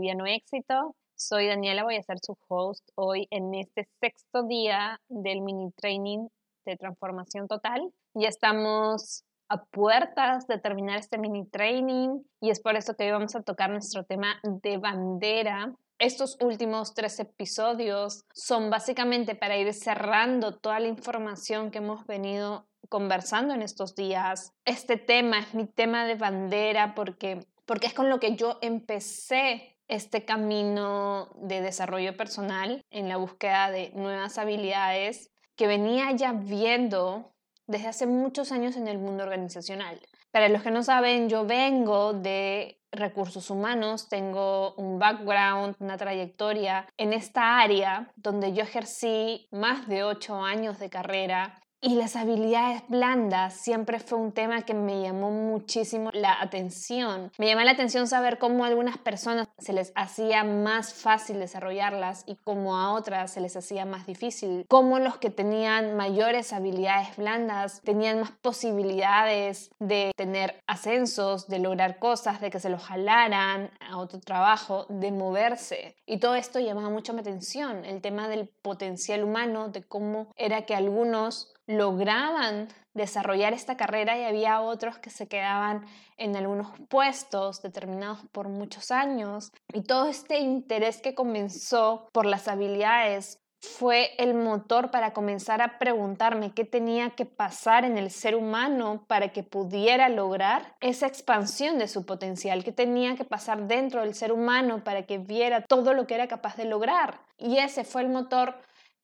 Liviano Éxito. Soy Daniela, voy a ser su host hoy en este sexto día del mini training de transformación total. Ya estamos a puertas de terminar este mini training y es por eso que hoy vamos a tocar nuestro tema de bandera. Estos últimos tres episodios son básicamente para ir cerrando toda la información que hemos venido conversando en estos días. Este tema es mi tema de bandera porque, porque es con lo que yo empecé este camino de desarrollo personal en la búsqueda de nuevas habilidades que venía ya viendo desde hace muchos años en el mundo organizacional. Para los que no saben, yo vengo de recursos humanos, tengo un background, una trayectoria en esta área donde yo ejercí más de ocho años de carrera y las habilidades blandas siempre fue un tema que me llamó muchísimo la atención. Me llamó la atención saber cómo a algunas personas se les hacía más fácil desarrollarlas y cómo a otras se les hacía más difícil. Cómo los que tenían mayores habilidades blandas tenían más posibilidades de tener ascensos, de lograr cosas, de que se los jalaran a otro trabajo, de moverse. Y todo esto llamaba mucho mi atención, el tema del potencial humano, de cómo era que algunos lograban desarrollar esta carrera y había otros que se quedaban en algunos puestos determinados por muchos años. Y todo este interés que comenzó por las habilidades fue el motor para comenzar a preguntarme qué tenía que pasar en el ser humano para que pudiera lograr esa expansión de su potencial, qué tenía que pasar dentro del ser humano para que viera todo lo que era capaz de lograr. Y ese fue el motor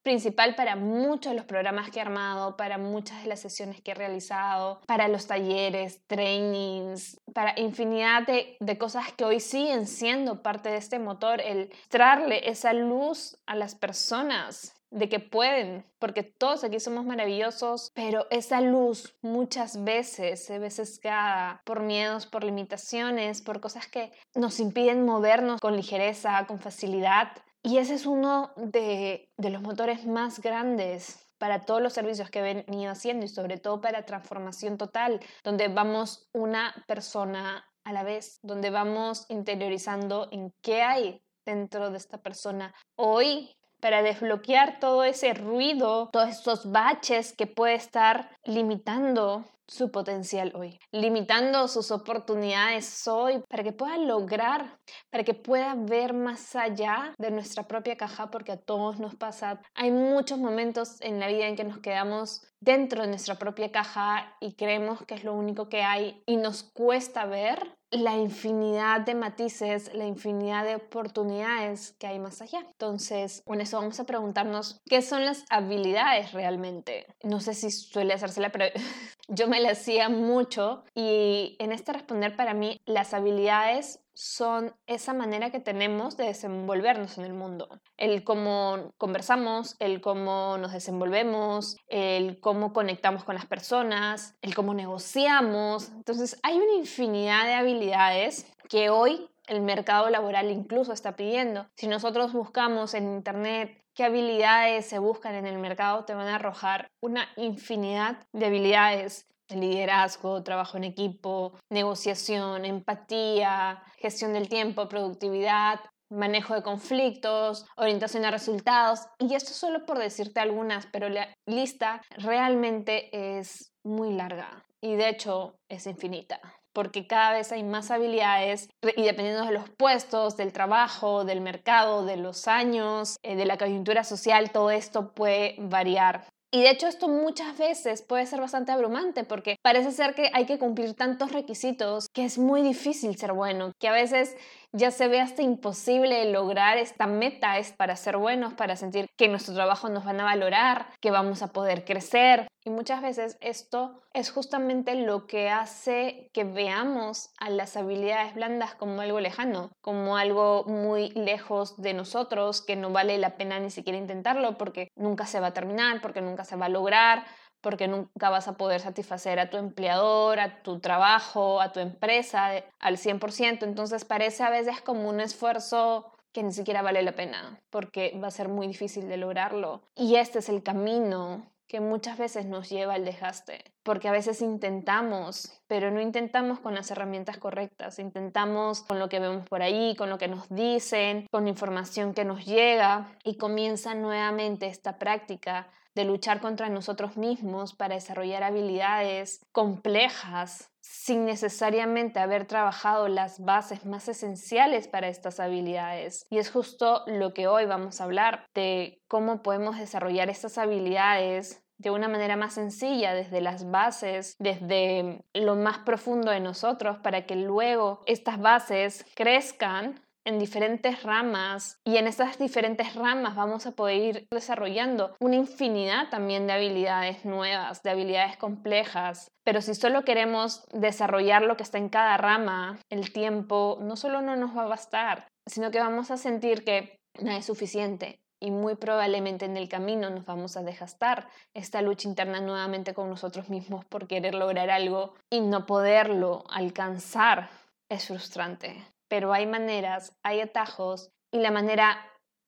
principal para muchos de los programas que he armado, para muchas de las sesiones que he realizado, para los talleres, trainings, para infinidad de, cosas que hoy siguen siendo parte de este motor, el traerle esa luz a las personas de que pueden, porque todos aquí somos maravillosos, pero esa luz muchas veces se ve sesgada por miedos, por limitaciones, por cosas que nos impiden movernos con ligereza, con facilidad. Y ese es uno de, los motores más grandes para todos los servicios que he venido haciendo y sobre todo para transformación total, donde vamos una persona a la vez, donde vamos interiorizando en qué hay dentro de esta persona. Hoy para desbloquear todo ese ruido, todos esos baches que puede estar limitando su potencial hoy, limitando sus oportunidades hoy para que pueda lograr, para que pueda ver más allá de nuestra propia caja, porque a todos nos pasa. Hay muchos momentos en la vida en que nos quedamos dentro de nuestra propia caja y creemos que es lo único que hay y nos cuesta ver la infinidad de matices, la infinidad de oportunidades que hay más allá. Entonces, con eso vamos a preguntarnos qué son las habilidades realmente. No sé si suele hacérsela, pero yo me la hacía mucho y en este responder para mí las habilidades son esa manera que tenemos de desenvolvernos en el mundo. El cómo conversamos, el cómo nos desenvolvemos, el cómo conectamos con las personas, el cómo negociamos. Entonces hay una infinidad de habilidades que hoy el mercado laboral incluso está pidiendo. Si nosotros buscamos en Internet qué habilidades se buscan en el mercado, te van a arrojar una infinidad de habilidades liderazgo, trabajo en equipo, negociación, empatía, gestión del tiempo, productividad, manejo de conflictos, orientación a resultados. Y esto solo por decirte algunas, pero la lista realmente es muy larga y de hecho es infinita porque cada vez hay más habilidades y dependiendo de los puestos, del trabajo, del mercado, de los años, eh, de la coyuntura social, todo esto puede variar. Y de hecho esto muchas veces puede ser bastante abrumante porque parece ser que hay que cumplir tantos requisitos que es muy difícil ser bueno, que a veces ya se ve hasta imposible lograr esta meta es para ser buenos, para sentir que nuestro trabajo nos van a valorar, que vamos a poder crecer. Y muchas veces esto es justamente lo que hace que veamos a las habilidades blandas como algo lejano, como algo muy lejos de nosotros, que no vale la pena ni siquiera intentarlo porque nunca se va a terminar, porque nunca se va a lograr, porque nunca vas a poder satisfacer a tu empleador, a tu trabajo, a tu empresa al 100%. Entonces parece a veces como un esfuerzo que ni siquiera vale la pena, porque va a ser muy difícil de lograrlo. Y este es el camino que muchas veces nos lleva al desgaste. porque a veces intentamos, pero no intentamos con las herramientas correctas, intentamos con lo que vemos por ahí, con lo que nos dicen, con información que nos llega y comienza nuevamente esta práctica de luchar contra nosotros mismos para desarrollar habilidades complejas sin necesariamente haber trabajado las bases más esenciales para estas habilidades. Y es justo lo que hoy vamos a hablar, de cómo podemos desarrollar estas habilidades de una manera más sencilla, desde las bases, desde lo más profundo de nosotros, para que luego estas bases crezcan en diferentes ramas y en esas diferentes ramas vamos a poder ir desarrollando una infinidad también de habilidades nuevas, de habilidades complejas. Pero si solo queremos desarrollar lo que está en cada rama, el tiempo no solo no nos va a bastar, sino que vamos a sentir que no es suficiente y muy probablemente en el camino nos vamos a desgastar esta lucha interna nuevamente con nosotros mismos por querer lograr algo y no poderlo alcanzar es frustrante pero hay maneras, hay atajos y la manera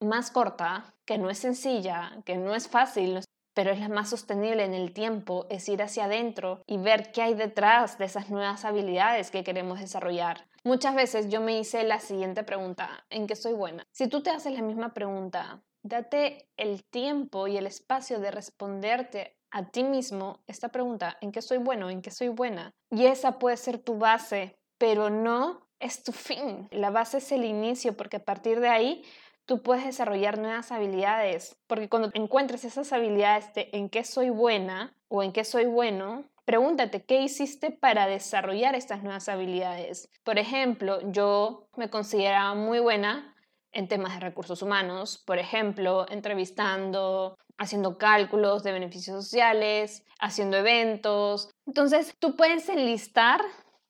más corta, que no es sencilla, que no es fácil, pero es la más sostenible en el tiempo, es ir hacia adentro y ver qué hay detrás de esas nuevas habilidades que queremos desarrollar. Muchas veces yo me hice la siguiente pregunta, ¿en qué soy buena? Si tú te haces la misma pregunta, date el tiempo y el espacio de responderte a ti mismo esta pregunta, ¿en qué soy bueno? ¿En qué soy buena? Y esa puede ser tu base, pero no es tu fin. La base es el inicio porque a partir de ahí tú puedes desarrollar nuevas habilidades. Porque cuando encuentres esas habilidades de en qué soy buena o en qué soy bueno, pregúntate qué hiciste para desarrollar estas nuevas habilidades. Por ejemplo, yo me consideraba muy buena en temas de recursos humanos, por ejemplo, entrevistando, haciendo cálculos de beneficios sociales, haciendo eventos. Entonces, tú puedes enlistar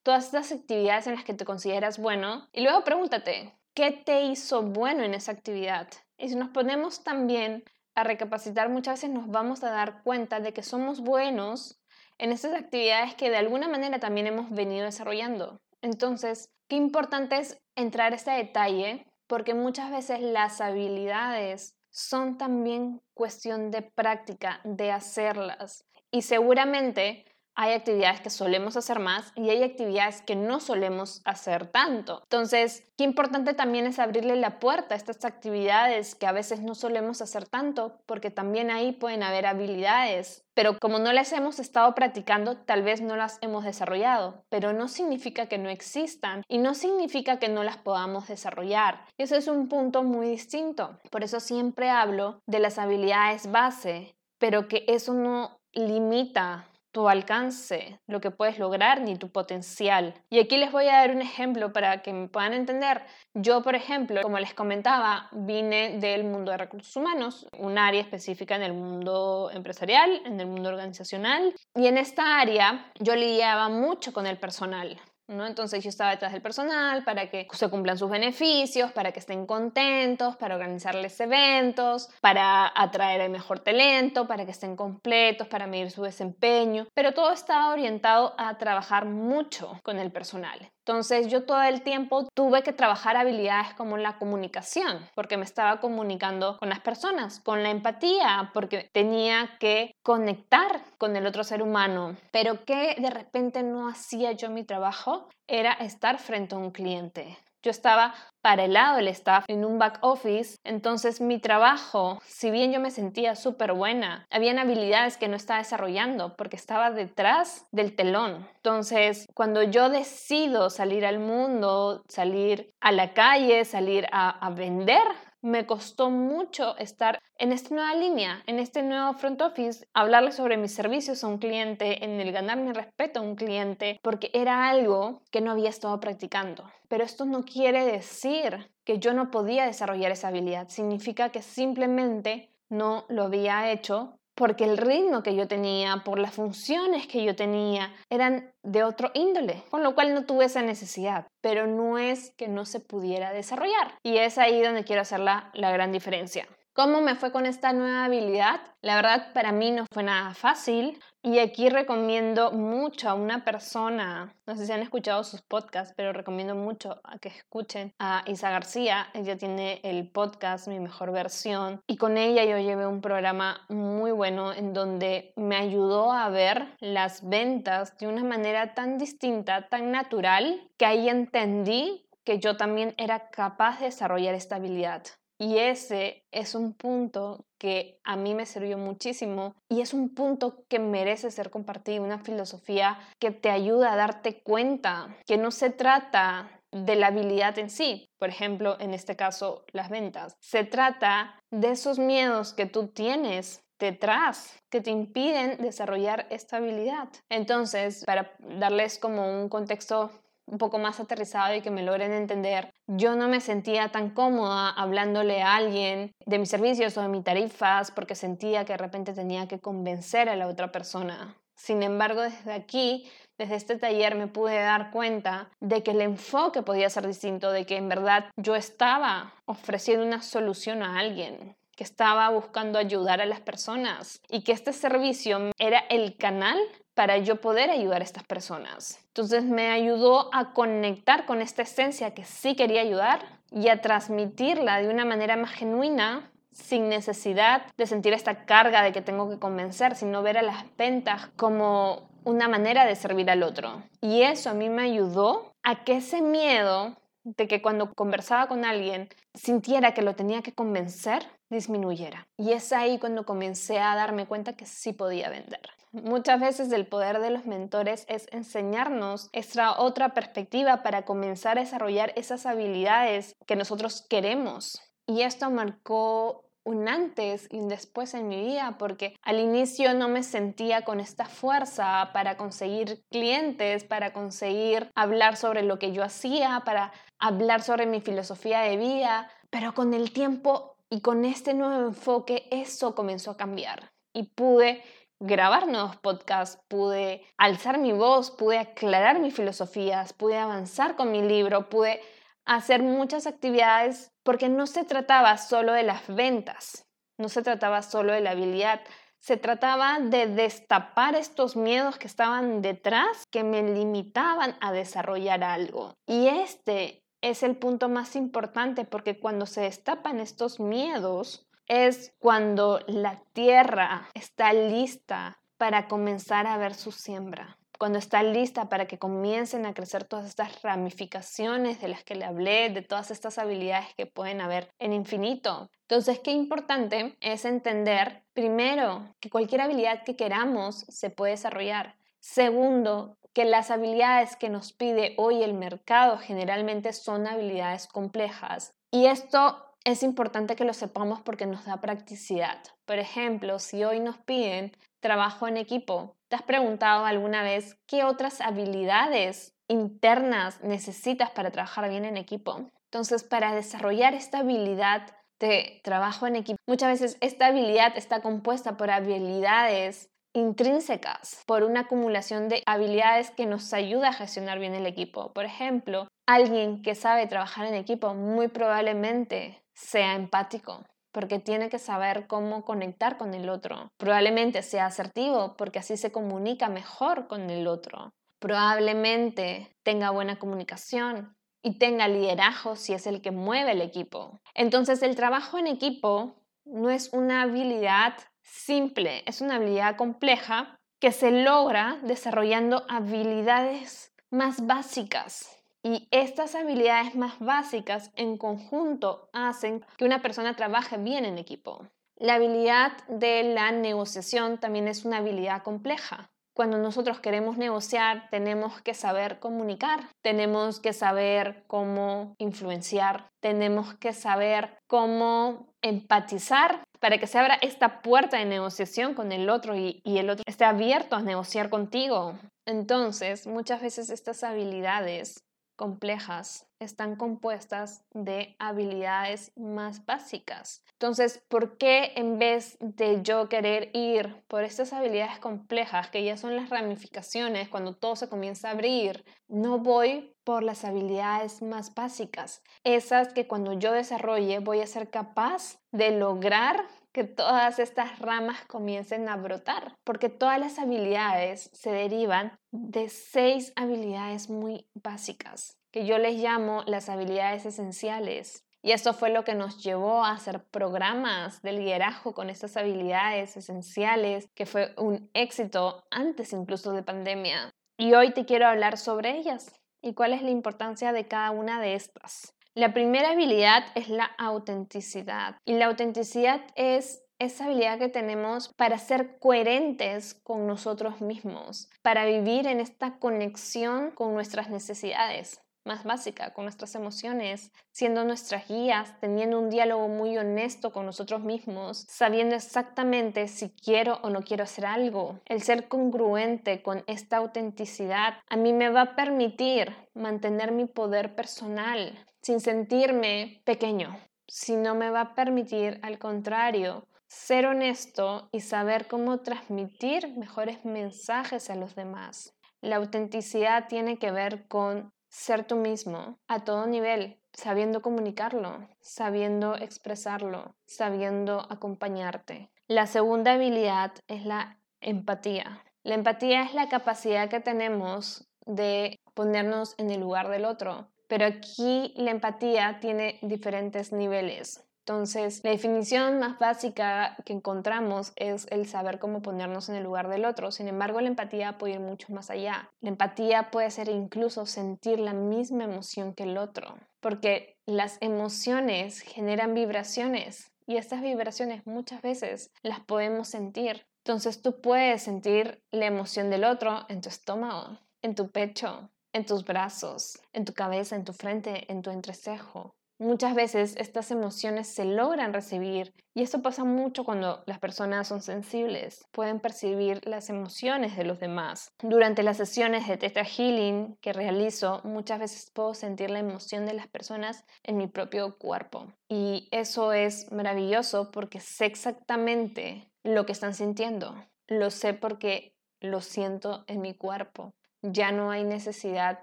todas estas actividades en las que te consideras bueno y luego pregúntate, ¿qué te hizo bueno en esa actividad? Y si nos ponemos también a recapacitar, muchas veces nos vamos a dar cuenta de que somos buenos en esas actividades que de alguna manera también hemos venido desarrollando. Entonces, qué importante es entrar a este detalle porque muchas veces las habilidades son también cuestión de práctica, de hacerlas. Y seguramente hay actividades que solemos hacer más y hay actividades que no solemos hacer tanto. Entonces, qué importante también es abrirle la puerta a estas actividades que a veces no solemos hacer tanto, porque también ahí pueden haber habilidades, pero como no las hemos estado practicando, tal vez no las hemos desarrollado, pero no significa que no existan y no significa que no las podamos desarrollar. Ese es un punto muy distinto. Por eso siempre hablo de las habilidades base, pero que eso no limita tu alcance, lo que puedes lograr, ni tu potencial. Y aquí les voy a dar un ejemplo para que me puedan entender. Yo, por ejemplo, como les comentaba, vine del mundo de recursos humanos, un área específica en el mundo empresarial, en el mundo organizacional, y en esta área yo lidiaba mucho con el personal. ¿No? Entonces yo estaba detrás del personal para que se cumplan sus beneficios, para que estén contentos, para organizarles eventos, para atraer el mejor talento, para que estén completos, para medir su desempeño, pero todo estaba orientado a trabajar mucho con el personal. Entonces yo todo el tiempo tuve que trabajar habilidades como la comunicación, porque me estaba comunicando con las personas, con la empatía, porque tenía que conectar con el otro ser humano. Pero que de repente no hacía yo mi trabajo era estar frente a un cliente. Yo estaba para el lado del staff en un back office, entonces mi trabajo, si bien yo me sentía súper buena, habían habilidades que no estaba desarrollando porque estaba detrás del telón. Entonces, cuando yo decido salir al mundo, salir a la calle, salir a, a vender me costó mucho estar en esta nueva línea, en este nuevo front office, hablarle sobre mis servicios a un cliente, en el ganar mi respeto a un cliente, porque era algo que no había estado practicando. Pero esto no quiere decir que yo no podía desarrollar esa habilidad, significa que simplemente no lo había hecho porque el ritmo que yo tenía, por las funciones que yo tenía, eran de otro índole, con lo cual no tuve esa necesidad, pero no es que no se pudiera desarrollar. Y es ahí donde quiero hacer la, la gran diferencia. ¿Cómo me fue con esta nueva habilidad? La verdad para mí no fue nada fácil y aquí recomiendo mucho a una persona, no sé si han escuchado sus podcasts, pero recomiendo mucho a que escuchen a Isa García. Ella tiene el podcast Mi Mejor Versión y con ella yo llevé un programa muy bueno en donde me ayudó a ver las ventas de una manera tan distinta, tan natural, que ahí entendí que yo también era capaz de desarrollar esta habilidad. Y ese es un punto que a mí me sirvió muchísimo y es un punto que merece ser compartido, una filosofía que te ayuda a darte cuenta que no se trata de la habilidad en sí, por ejemplo, en este caso, las ventas. Se trata de esos miedos que tú tienes detrás que te impiden desarrollar esta habilidad. Entonces, para darles como un contexto un poco más aterrizado y que me logren entender, yo no me sentía tan cómoda hablándole a alguien de mis servicios o de mis tarifas porque sentía que de repente tenía que convencer a la otra persona. Sin embargo, desde aquí, desde este taller, me pude dar cuenta de que el enfoque podía ser distinto, de que en verdad yo estaba ofreciendo una solución a alguien que estaba buscando ayudar a las personas y que este servicio era el canal para yo poder ayudar a estas personas. Entonces me ayudó a conectar con esta esencia que sí quería ayudar y a transmitirla de una manera más genuina sin necesidad de sentir esta carga de que tengo que convencer, sino ver a las ventas como una manera de servir al otro. Y eso a mí me ayudó a que ese miedo de que cuando conversaba con alguien sintiera que lo tenía que convencer, disminuyera. Y es ahí cuando comencé a darme cuenta que sí podía vender. Muchas veces el poder de los mentores es enseñarnos esta otra perspectiva para comenzar a desarrollar esas habilidades que nosotros queremos. Y esto marcó un antes y un después en mi vida, porque al inicio no me sentía con esta fuerza para conseguir clientes, para conseguir hablar sobre lo que yo hacía, para hablar sobre mi filosofía de vida, pero con el tiempo y con este nuevo enfoque eso comenzó a cambiar y pude grabar nuevos podcasts, pude alzar mi voz, pude aclarar mis filosofías, pude avanzar con mi libro, pude hacer muchas actividades porque no se trataba solo de las ventas, no se trataba solo de la habilidad, se trataba de destapar estos miedos que estaban detrás que me limitaban a desarrollar algo. Y este es el punto más importante porque cuando se destapan estos miedos es cuando la tierra está lista para comenzar a ver su siembra cuando está lista para que comiencen a crecer todas estas ramificaciones de las que le hablé, de todas estas habilidades que pueden haber en infinito. Entonces, qué importante es entender, primero, que cualquier habilidad que queramos se puede desarrollar. Segundo, que las habilidades que nos pide hoy el mercado generalmente son habilidades complejas. Y esto es importante que lo sepamos porque nos da practicidad. Por ejemplo, si hoy nos piden trabajo en equipo, ¿te has preguntado alguna vez qué otras habilidades internas necesitas para trabajar bien en equipo? Entonces, para desarrollar esta habilidad de trabajo en equipo, muchas veces esta habilidad está compuesta por habilidades intrínsecas, por una acumulación de habilidades que nos ayuda a gestionar bien el equipo. Por ejemplo, alguien que sabe trabajar en equipo muy probablemente sea empático, porque tiene que saber cómo conectar con el otro. Probablemente sea asertivo, porque así se comunica mejor con el otro. Probablemente tenga buena comunicación y tenga liderazgo si es el que mueve el equipo. Entonces el trabajo en equipo no es una habilidad simple, es una habilidad compleja que se logra desarrollando habilidades más básicas y estas habilidades más básicas en conjunto hacen que una persona trabaje bien en equipo. La habilidad de la negociación también es una habilidad compleja. Cuando nosotros queremos negociar, tenemos que saber comunicar, tenemos que saber cómo influenciar, tenemos que saber cómo empatizar para que se abra esta puerta de negociación con el otro y, el otro esté abierto a negociar contigo. Entonces, muchas veces estas habilidades complejas están compuestas de habilidades más básicas. Entonces, ¿por qué en vez de yo querer ir por estas habilidades complejas, que ya son las ramificaciones, cuando todo se comienza a abrir, no voy por las habilidades más básicas? Esas que cuando yo desarrolle voy a ser capaz de lograr que todas estas ramas comiencen a brotar, porque todas las habilidades se derivan de seis habilidades muy básicas, que yo les llamo las habilidades esenciales. Y eso fue lo que nos llevó a hacer programas de liderazgo con estas habilidades esenciales, que fue un éxito antes incluso de pandemia. Y hoy te quiero hablar sobre ellas y cuál es la importancia de cada una de estas. La primera habilidad es la autenticidad. Y la autenticidad es esa habilidad que tenemos para ser coherentes con nosotros mismos, para vivir en esta conexión con nuestras necesidades más básica, con nuestras emociones, siendo nuestras guías, teniendo un diálogo muy honesto con nosotros mismos, sabiendo exactamente si quiero o no quiero hacer algo. El ser congruente con esta autenticidad a mí me va a permitir mantener mi poder personal sin sentirme pequeño, sino me va a permitir, al contrario, ser honesto y saber cómo transmitir mejores mensajes a los demás. La autenticidad tiene que ver con ser tú mismo a todo nivel, sabiendo comunicarlo, sabiendo expresarlo, sabiendo acompañarte. La segunda habilidad es la empatía. La empatía es la capacidad que tenemos de ponernos en el lugar del otro, pero aquí la empatía tiene diferentes niveles. Entonces, la definición más básica que encontramos es el saber cómo ponernos en el lugar del otro. Sin embargo, la empatía puede ir mucho más allá. La empatía puede ser incluso sentir la misma emoción que el otro, porque las emociones generan vibraciones y estas vibraciones muchas veces las podemos sentir. Entonces, tú puedes sentir la emoción del otro en tu estómago, en tu pecho, en tus brazos, en tu cabeza, en tu frente, en tu entrecejo. Muchas veces estas emociones se logran recibir y esto pasa mucho cuando las personas son sensibles, pueden percibir las emociones de los demás. Durante las sesiones de Theta Healing que realizo, muchas veces puedo sentir la emoción de las personas en mi propio cuerpo y eso es maravilloso porque sé exactamente lo que están sintiendo. Lo sé porque lo siento en mi cuerpo ya no hay necesidad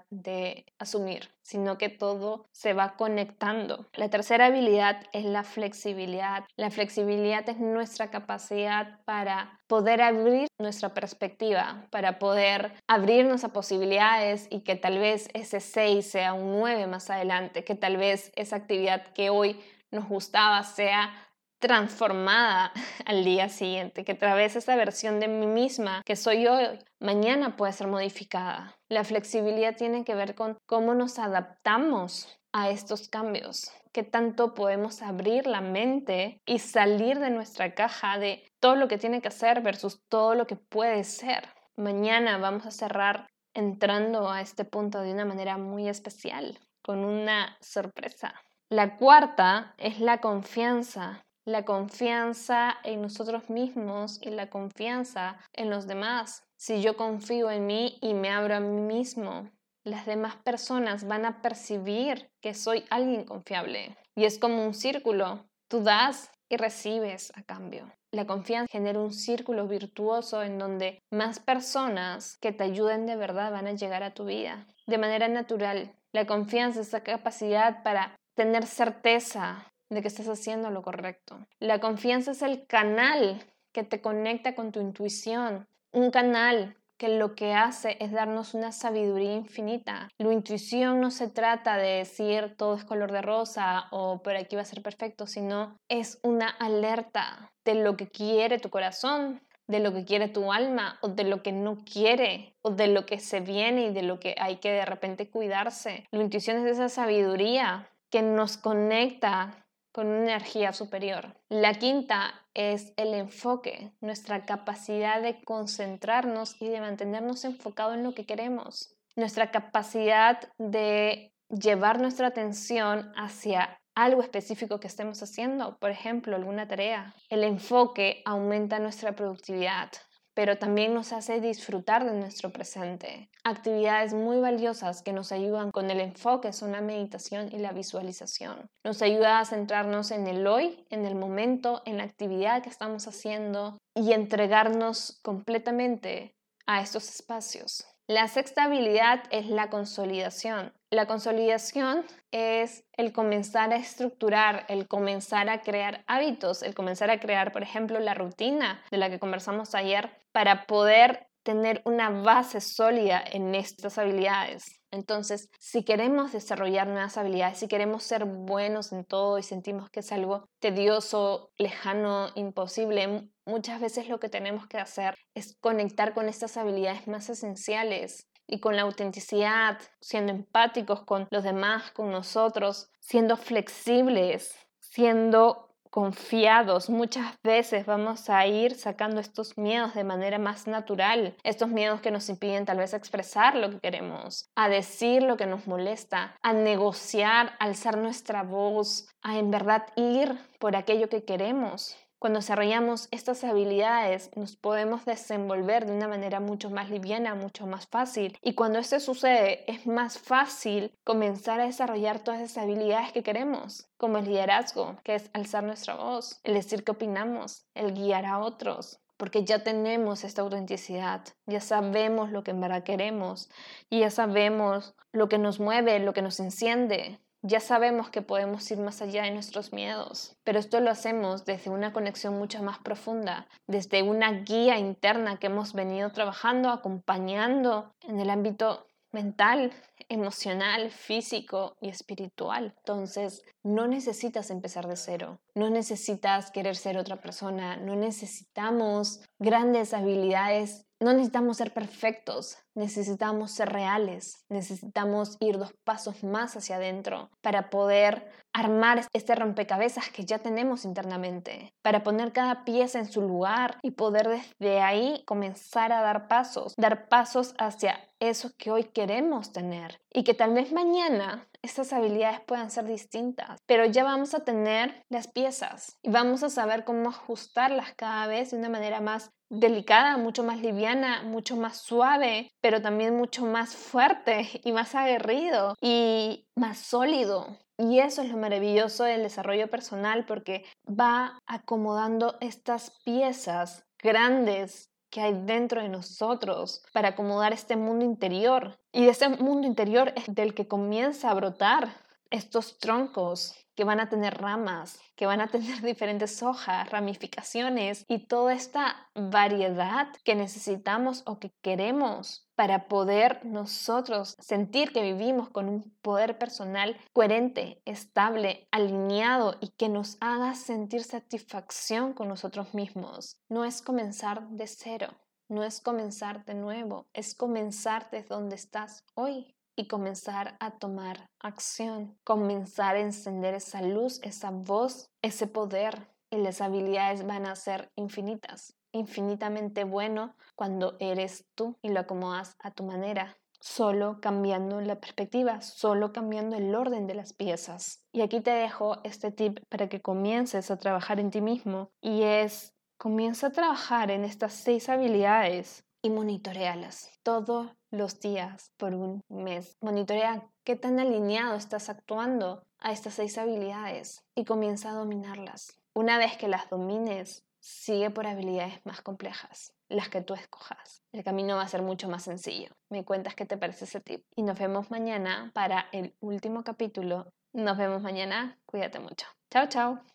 de asumir, sino que todo se va conectando. La tercera habilidad es la flexibilidad. La flexibilidad es nuestra capacidad para poder abrir nuestra perspectiva, para poder abrirnos a posibilidades y que tal vez ese 6 sea un 9 más adelante, que tal vez esa actividad que hoy nos gustaba sea transformada al día siguiente, que a través de esa versión de mí misma que soy hoy, mañana puede ser modificada. La flexibilidad tiene que ver con cómo nos adaptamos a estos cambios, qué tanto podemos abrir la mente y salir de nuestra caja de todo lo que tiene que hacer versus todo lo que puede ser. Mañana vamos a cerrar entrando a este punto de una manera muy especial, con una sorpresa. La cuarta es la confianza la confianza en nosotros mismos y la confianza en los demás. Si yo confío en mí y me abro a mí mismo, las demás personas van a percibir que soy alguien confiable. Y es como un círculo. Tú das y recibes a cambio. La confianza genera un círculo virtuoso en donde más personas que te ayuden de verdad van a llegar a tu vida de manera natural. La confianza es esa capacidad para tener certeza de que estás haciendo lo correcto. La confianza es el canal que te conecta con tu intuición, un canal que lo que hace es darnos una sabiduría infinita. La intuición no se trata de decir todo es color de rosa o por aquí va a ser perfecto, sino es una alerta de lo que quiere tu corazón, de lo que quiere tu alma o de lo que no quiere o de lo que se viene y de lo que hay que de repente cuidarse. La intuición es esa sabiduría que nos conecta con una energía superior. La quinta es el enfoque, nuestra capacidad de concentrarnos y de mantenernos enfocados en lo que queremos. Nuestra capacidad de llevar nuestra atención hacia algo específico que estemos haciendo, por ejemplo, alguna tarea. El enfoque aumenta nuestra productividad, pero también nos hace disfrutar de nuestro presente. Actividades muy valiosas que nos ayudan con el enfoque son la meditación y la visualización. Nos ayuda a centrarnos en el hoy, en el momento, en la actividad que estamos haciendo y entregarnos completamente a estos espacios. La sexta habilidad es la consolidación. La consolidación es el comenzar a estructurar, el comenzar a crear hábitos, el comenzar a crear, por ejemplo, la rutina de la que conversamos ayer para poder tener una base sólida en estas habilidades. Entonces, si queremos desarrollar nuevas habilidades, si queremos ser buenos en todo y sentimos que es algo tedioso, lejano, imposible, muchas veces lo que tenemos que hacer es conectar con estas habilidades más esenciales y con la autenticidad, siendo empáticos con los demás, con nosotros, siendo flexibles, siendo confiados. Muchas veces vamos a ir sacando estos miedos de manera más natural, estos miedos que nos impiden tal vez expresar lo que queremos, a decir lo que nos molesta, a negociar, alzar nuestra voz, a en verdad ir por aquello que queremos. Cuando desarrollamos estas habilidades nos podemos desenvolver de una manera mucho más liviana, mucho más fácil. Y cuando esto sucede es más fácil comenzar a desarrollar todas esas habilidades que queremos, como el liderazgo, que es alzar nuestra voz, el decir qué opinamos, el guiar a otros, porque ya tenemos esta autenticidad, ya sabemos lo que en verdad queremos y ya sabemos lo que nos mueve, lo que nos enciende, ya sabemos que podemos ir más allá de nuestros miedos, pero esto lo hacemos desde una conexión mucho más profunda, desde una guía interna que hemos venido trabajando, acompañando en el ámbito mental, emocional, físico y espiritual. Entonces, no necesitas empezar de cero, no necesitas querer ser otra persona, no necesitamos grandes habilidades no necesitamos ser perfectos, necesitamos ser reales, necesitamos ir dos pasos más hacia adentro para poder armar este rompecabezas que ya tenemos internamente, para poner cada pieza en su lugar y poder desde ahí comenzar a dar pasos, dar pasos hacia eso que hoy queremos tener y que tal vez mañana estas habilidades puedan ser distintas, pero ya vamos a tener las piezas y vamos a saber cómo ajustarlas cada vez de una manera más delicada, mucho más liviana, mucho más suave, pero también mucho más fuerte y más aguerrido y más sólido. Y eso es lo maravilloso del desarrollo personal porque va acomodando estas piezas grandes que hay dentro de nosotros para acomodar este mundo interior. Y de ese mundo interior es del que comienza a brotar estos troncos que van a tener ramas, que van a tener diferentes hojas, ramificaciones y toda esta variedad que necesitamos o que queremos para poder nosotros sentir que vivimos con un poder personal coherente, estable, alineado y que nos haga sentir satisfacción con nosotros mismos. No es comenzar de cero, no es comenzar de nuevo, es comenzar desde donde estás hoy y comenzar a tomar acción, comenzar a encender esa luz, esa voz, ese poder y las habilidades van a ser infinitas, infinitamente bueno cuando eres tú y lo acomodas a tu manera, solo cambiando la perspectiva, solo cambiando el orden de las piezas. Y aquí te dejo este tip para que comiences a trabajar en ti mismo y es comienza a trabajar en estas seis habilidades y monitorealas todos los días por un mes. Monitorea qué tan alineado estás actuando a estas seis habilidades y comienza a dominarlas. Una vez que las domines, sigue por habilidades más complejas, las que tú escojas. El camino va a ser mucho más sencillo. Me cuentas qué te parece ese tip. Y nos vemos mañana para el último capítulo. Nos vemos mañana. Cuídate mucho. Chao, chao.